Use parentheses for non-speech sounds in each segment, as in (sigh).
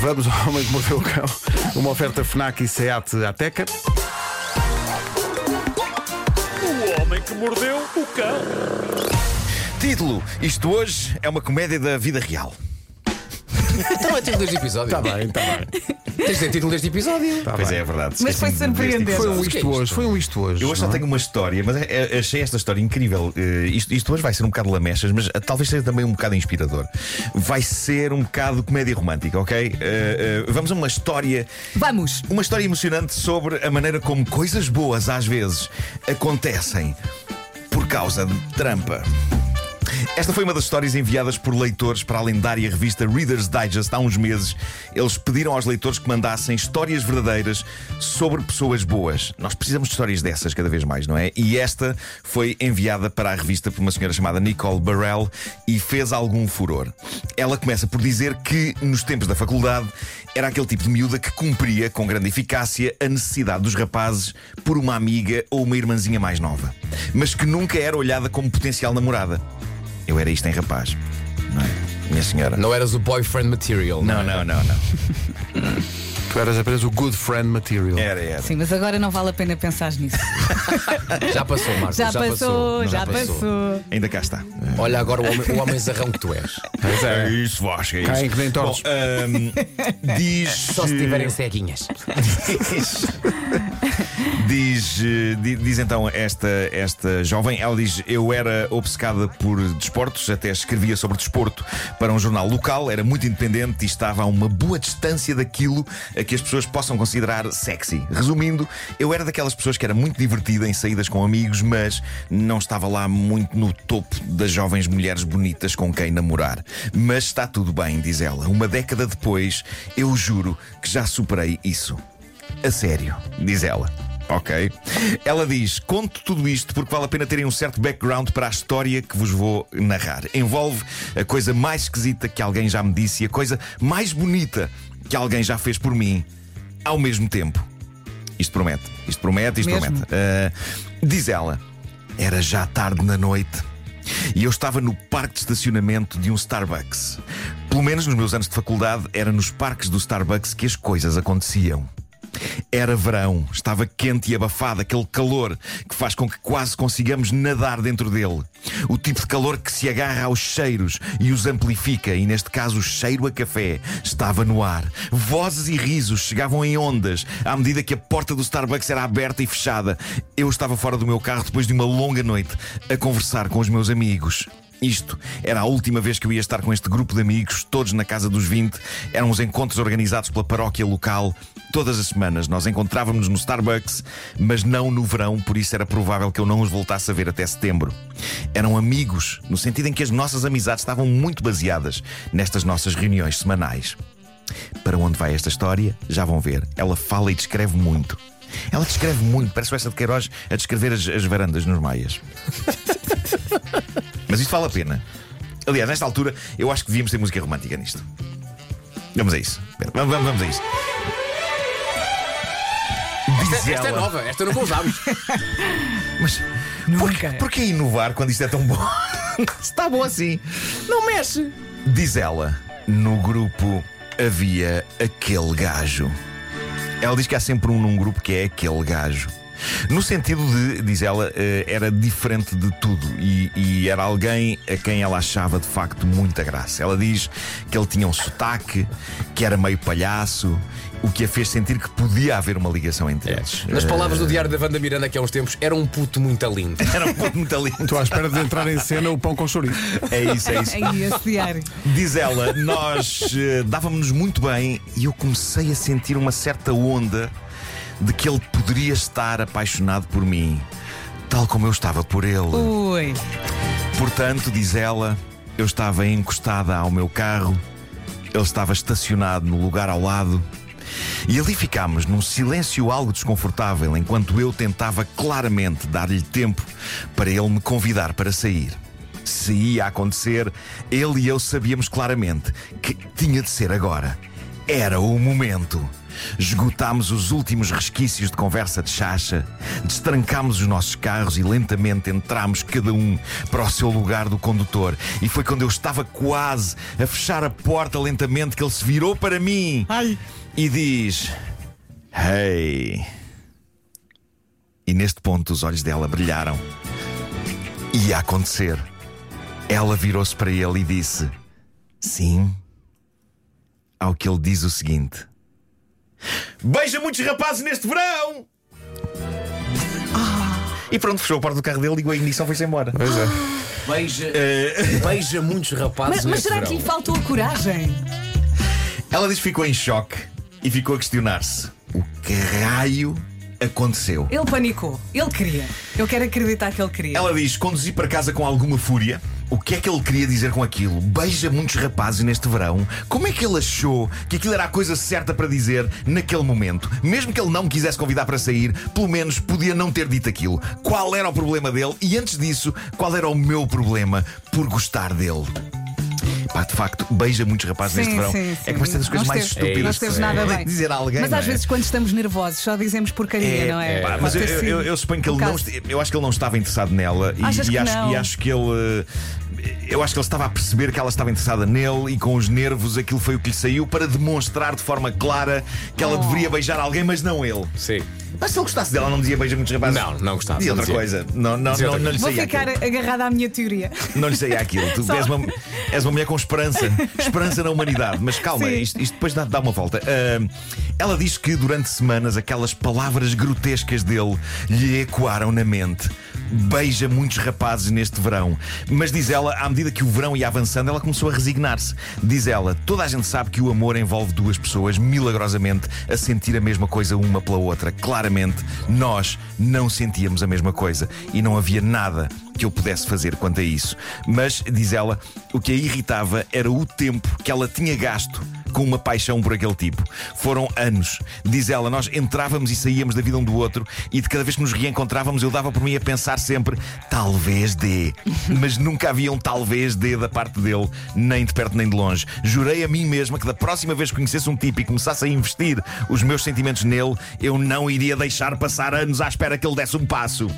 Vamos ao Homem que Mordeu o Cão. Uma oferta FNAC e SEAT Ateca. O homem que mordeu o cão. Título: Isto hoje é uma comédia da vida real. Então é título deste episódio. Está bem, está bem. Tens de ter título deste episódio. Tá pois bem. é, é verdade. Mas foi surpreendente. Foi um isto isto? hoje, foi um isto hoje. Eu hoje só não é? tenho uma história, mas é- é- achei esta história incrível. Eh, isto, isto hoje vai ser um bocado lamechas, mas eh, talvez seja também um bocado inspirador. Vai ser um bocado comédia romântica, ok? Eh, eh, vamos a uma história Vamos! Uma história emocionante sobre a maneira como coisas boas às vezes acontecem por causa de trampa. Esta foi uma das histórias enviadas por leitores para a lendária revista Reader's Digest há uns meses. Eles pediram aos leitores que mandassem histórias verdadeiras sobre pessoas boas. Nós precisamos de histórias dessas cada vez mais, não é? E esta foi enviada para a revista por uma senhora chamada Nicole Burrell e fez algum furor. Ela começa por dizer que, nos tempos da faculdade, era aquele tipo de miúda que cumpria com grande eficácia a necessidade dos rapazes por uma amiga ou uma irmãzinha mais nova, mas que nunca era olhada como potencial namorada. Eu era isto em rapaz, não é? Minha senhora. Não eras o boyfriend material. Não, não, não, não. Tu eras apenas o good friend material. Era, era. Sim, mas agora não vale a pena pensar nisso. (laughs) Já passou, Marcos. Já, passou, já passou. Ainda cá está. Olha agora o homem, o homem zarrão que tu és. Pois É é. isso, Vasco, é isso. Caem que nem tortos. Bom, ahm, (laughs) diz. Só se tiverem ceguinhas. (laughs) diz, diz, eh, di- diz então esta, esta jovem, ela diz: Eu era obcecada por desportos, até escrevia sobre desporto para um jornal local, era muito independente e estava a uma boa distância daquilo a que as pessoas possam considerar sexy. Resumindo, eu era daquelas pessoas que era muito divertida em saídas com amigos, mas não estava lá muito no topo das jovens mulheres bonitas com quem namorar. Mas está tudo bem, diz ela. Uma década depois, eu juro que já superei isso. A sério, diz ela. Ok. Ela diz: Conto tudo isto porque vale a pena terem um certo background para a história que vos vou narrar. Envolve a coisa mais esquisita que alguém já me disse e a coisa mais bonita que alguém já fez por mim ao mesmo tempo. Isto promete, isto promete, isto Mesmo? promete. Ah, diz ela: Era já tarde na noite. E eu estava no parque de estacionamento de um Starbucks. Pelo menos nos meus anos de faculdade, era nos parques do Starbucks que as coisas aconteciam. Era verão, estava quente e abafado, aquele calor que faz com que quase consigamos nadar dentro dele. O tipo de calor que se agarra aos cheiros e os amplifica, e neste caso o cheiro a café estava no ar. Vozes e risos chegavam em ondas à medida que a porta do Starbucks era aberta e fechada. Eu estava fora do meu carro depois de uma longa noite a conversar com os meus amigos. Isto era a última vez que eu ia estar com este grupo de amigos, todos na casa dos 20. Eram os encontros organizados pela paróquia local. Todas as semanas nós encontrávamos no Starbucks, mas não no verão, por isso era provável que eu não os voltasse a ver até setembro. Eram amigos, no sentido em que as nossas amizades estavam muito baseadas nestas nossas reuniões semanais. Para onde vai esta história? Já vão ver. Ela fala e descreve muito. Ela descreve muito, parece o essa de Queiroz a descrever as, as varandas nos Maias. (laughs) Mas isto vale a pena. Aliás, nesta altura, eu acho que devíamos ter música romântica nisto. Vamos a isso. Vamos, vamos, vamos a isso. Esta, esta é ela- nova, esta não usámos. (laughs) Mas porquê, porquê inovar quando isto é tão bom? (laughs) Está bom assim. Não mexe. Diz ela: no grupo havia aquele gajo. Ela diz que há sempre um num grupo que é aquele gajo. No sentido de, diz ela, eh, era diferente de tudo e, e era alguém a quem ela achava de facto muita graça. Ela diz que ele tinha um sotaque, que era meio palhaço, o que a fez sentir que podia haver uma ligação entre eles. Nas palavras do diário da Wanda Miranda, que há uns tempos, era um puto muito lindo. (laughs) Era um pouco muito lindo. Estou à espera de entrar em cena o pão com chouriço. É isso, é isso. Aí, (laughs) esse diário. Diz ela, nós eh, dávamos-nos muito bem e eu comecei a sentir uma certa onda de que ele poderia estar apaixonado por mim, tal como eu estava por ele. Ui. Portanto, diz ela, eu estava encostada ao meu carro, ele estava estacionado no lugar ao lado. E ali ficámos num silêncio algo desconfortável enquanto eu tentava claramente dar-lhe tempo para ele me convidar para sair. Se ia acontecer, ele e eu sabíamos claramente que tinha de ser agora. Era o momento. Esgotámos os últimos resquícios de conversa de chacha, destrancámos os nossos carros e lentamente entramos cada um para o seu lugar do condutor. E foi quando eu estava quase a fechar a porta lentamente que ele se virou para mim Ai. e diz: Hey. E neste ponto os olhos dela brilharam. Ia acontecer. Ela virou-se para ele e disse: Sim. Ao que ele diz o seguinte: Beija muitos rapazes neste verão! E pronto, fechou a porta do carro dele, ligou a ignição e foi-se embora. Pois é. Beija, Eh, beija muitos rapazes Mas, mas neste será que verão. lhe faltou a coragem? Ela diz que ficou em choque e ficou a questionar-se: O que raio aconteceu? Ele panicou. Ele queria. Eu quero acreditar que ele queria. Ela diz: conduzi para casa com alguma fúria. O que é que ele queria dizer com aquilo? Beija muitos rapazes neste verão. Como é que ele achou que aquilo era a coisa certa para dizer naquele momento? Mesmo que ele não me quisesse convidar para sair, pelo menos podia não ter dito aquilo. Qual era o problema dele? E antes disso, qual era o meu problema por gostar dele? Pá, de facto, beija muitos rapazes neste verão. sim, sim. É que vai ser das coisas mais estúpidas. não esteve nada bem. dizer a alguém. Mas às é? vezes, quando estamos nervosos, só dizemos porcaria, não é? Pá, Pode mas eu, eu- eu- suponho que ele não. Eu acho que ele não estava interessado nela e acho que ele. Eu acho que ele estava a perceber que ela estava interessada nele e com os nervos aquilo foi o que lhe saiu para demonstrar de forma clara que ela Oh. deveria beijar alguém, mas não ele. Sim. Mas se ele gostasse dela, não dizia beija muitos rapazes. Não, não gostava, não outra dizia. coisa. Não, não, não, outra não lhe Vou saía ficar aquilo. agarrada à minha teoria. Não lhe saía aquilo. Tu (laughs) Só- és uma, és uma mulher com esperança. Esperança na humanidade. Mas calma, isto, isto depois dá, dá uma volta. Ah, ela diz que durante semanas aquelas palavras grotescas dele lhe ecoaram na mente. Beija muitos rapazes neste verão. Mas diz ela, à medida que o verão ia avançando, ela começou a resignar-se. Diz ela, toda a gente sabe que o amor envolve duas pessoas milagrosamente a sentir a mesma coisa uma pela outra. Claramente, nós não sentíamos a mesma coisa e não havia nada que eu pudesse fazer quanto a isso. Mas, diz ela, o que a irritava era o tempo que ela tinha gasto com uma paixão por aquele tipo. Foram anos. Diz ela, nós entrávamos e saíamos da vida um do outro e de cada vez que nos reencontrávamos eu dava por mim a pensar sempre, talvez dê. (laughs) Mas nunca havia um talvez dê da parte dele, nem de perto nem de longe. Jurei a mim mesma que da próxima vez que conhecesse um tipo e começasse a investir os meus sentimentos nele, eu não iria deixar passar anos à espera que ele desse um passo.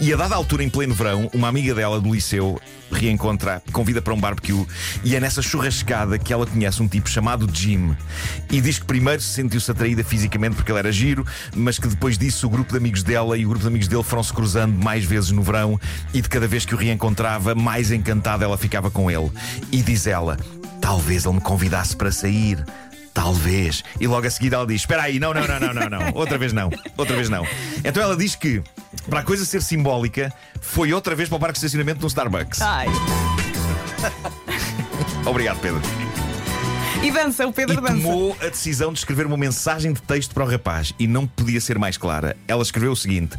E a dada altura, em pleno verão, uma amiga dela do liceu reencontra, convida para um barbecue e é nessa churrascada que ela conhece um tipo chamado Jim. E diz que primeiro sentiu-se atraída fisicamente porque ele era giro, mas que depois disso o grupo de amigos dela e o grupo de amigos dele foram se cruzando mais vezes no verão e de cada vez que o reencontrava, mais encantada ela ficava com ele. E diz ela: talvez ele me convidasse para sair. Talvez. E logo a seguir ela diz: Espera aí, não, não, não, não, não, não. Outra vez não. Outra vez não. Então ela diz que, para a coisa ser simbólica, foi outra vez para o parque de estacionamento de um Starbucks. Ai. (laughs) Obrigado, Pedro. E dança, o E Pedro dança. tomou a decisão de escrever uma mensagem de texto para o rapaz e não podia ser mais clara. Ela escreveu o seguinte: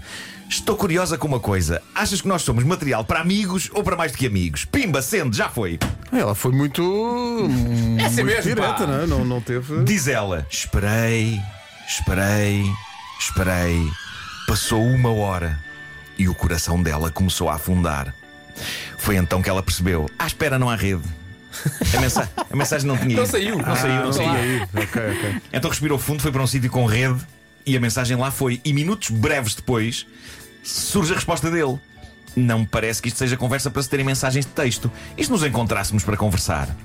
Estou curiosa com uma coisa. Achas que nós somos material para amigos ou para mais do que amigos? Pimba, sendo, já foi. Ela foi muito. É assim muito mesmo, direta, não, é? não Não teve. Diz ela: Esperei, esperei, esperei. Passou uma hora e o coração dela começou a afundar. Foi então que ela percebeu: À espera não há rede. A, mensa- a mensagem não tinha Não ido. saiu, não Ah, saiu, não não saiu. saiu. Ok, ok. Então respirou fundo, foi para um sítio com rede e a mensagem lá foi. E minutos breves depois surge a resposta dele. Não me parece que isto seja conversa para se terem mensagens de texto. E se nos encontrássemos para conversar?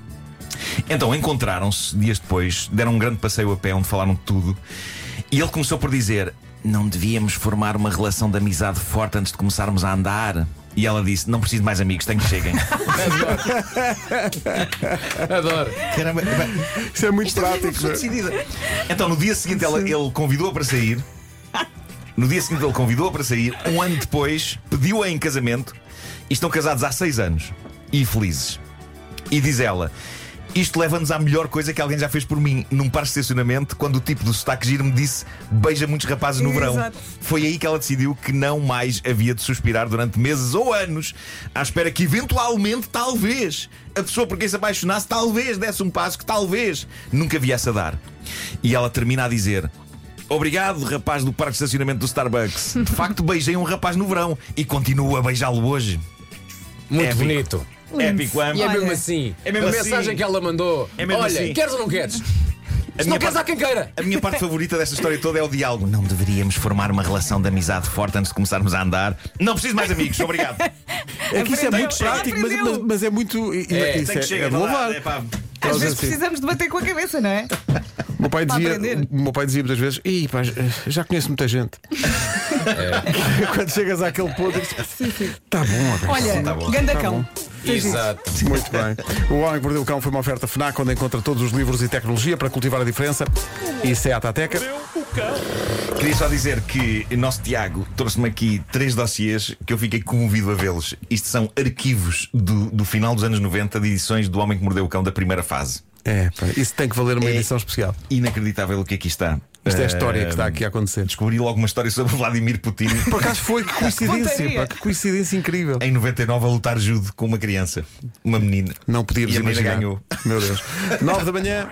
Então encontraram-se dias depois, deram um grande passeio a pé onde falaram de tudo. E ele começou por dizer: Não devíamos formar uma relação de amizade forte antes de começarmos a andar. E ela disse: Não preciso de mais amigos, tenho que cheguem. (laughs) Adoro. Caramba, Isso é muito Isto é prático. é? Então, no dia seguinte, ela- ele convidou-a para sair. (laughs) No dia seguinte, ele convidou-a para sair. Um ano depois, pediu-a em casamento. E estão casados há seis anos. E felizes. E diz ela: Isto leva-nos à melhor coisa que alguém já fez por mim. Num par de estacionamento, quando o tipo do sotaque giro me disse: Beija muitos rapazes no verão. Exato. Foi aí que ela decidiu que não mais havia de suspirar durante meses ou anos, à espera que eventualmente, talvez, a pessoa por quem se apaixonasse, talvez desse um passo que talvez nunca viesse a dar. E ela termina a dizer. Obrigado, rapaz do parque de estacionamento do Starbucks. (laughs) De facto, beijei um rapaz no verão e continuo a beijá-lo hoje. Muito Épico. bonito. Épico? E é Olha. mesmo assim. É mesmo a assim. mensagem que ela mandou. É mesmo Olha, assim. queres ou não queres? (laughs) A Não minha, queres parte, a quem queira. a minha parte favorita desta história toda é o diálogo. Não deveríamos formar uma relação de amizade forte antes de começarmos a andar. Não preciso mais amigos, obrigado. (laughs) É que isso é Aprendeu, muito prático, mas, aprendeu. mas- mas é muito. e- e- É, isso Tem é, que chegar, é de vá lá, louvar. é pá. Às Nós vezes assim- precisamos de bater com a cabeça, não é? O (laughs) meu pai Para dizia, aprender. o meu pai dizia muitas vezes: Ih, pá, já conheço muita gente. Quando chegas àquele ponto, está bom. Olha, tá bom. gandacão. Exato. Muito bem. O Homem que Mordeu o Cão foi uma oferta FNAC onde encontra todos os livros e tecnologia para cultivar a diferença. Isso é a Tateca. Mordeu o cão. Queria só dizer que o nosso Tiago trouxe-me aqui três dossiês que eu fiquei comovido a vê-los. Isto são arquivos do, do final dos anos 90 de edições do Homem que Mordeu o Cão da primeira fase. É, pá, isso tem que valer uma É. edição especial. Inacreditável o que aqui está. Isto é a história que está aqui a acontecer. Descobri logo uma história sobre Vladimir Putin. (laughs) Por acaso foi que (laughs) coincidência, pá, que coincidência incrível. Em 99 a lutar judo com uma criança, uma menina. Não podíamos e a menina imaginar. ganhou. Meu Deus. (laughs) 9 da manhã.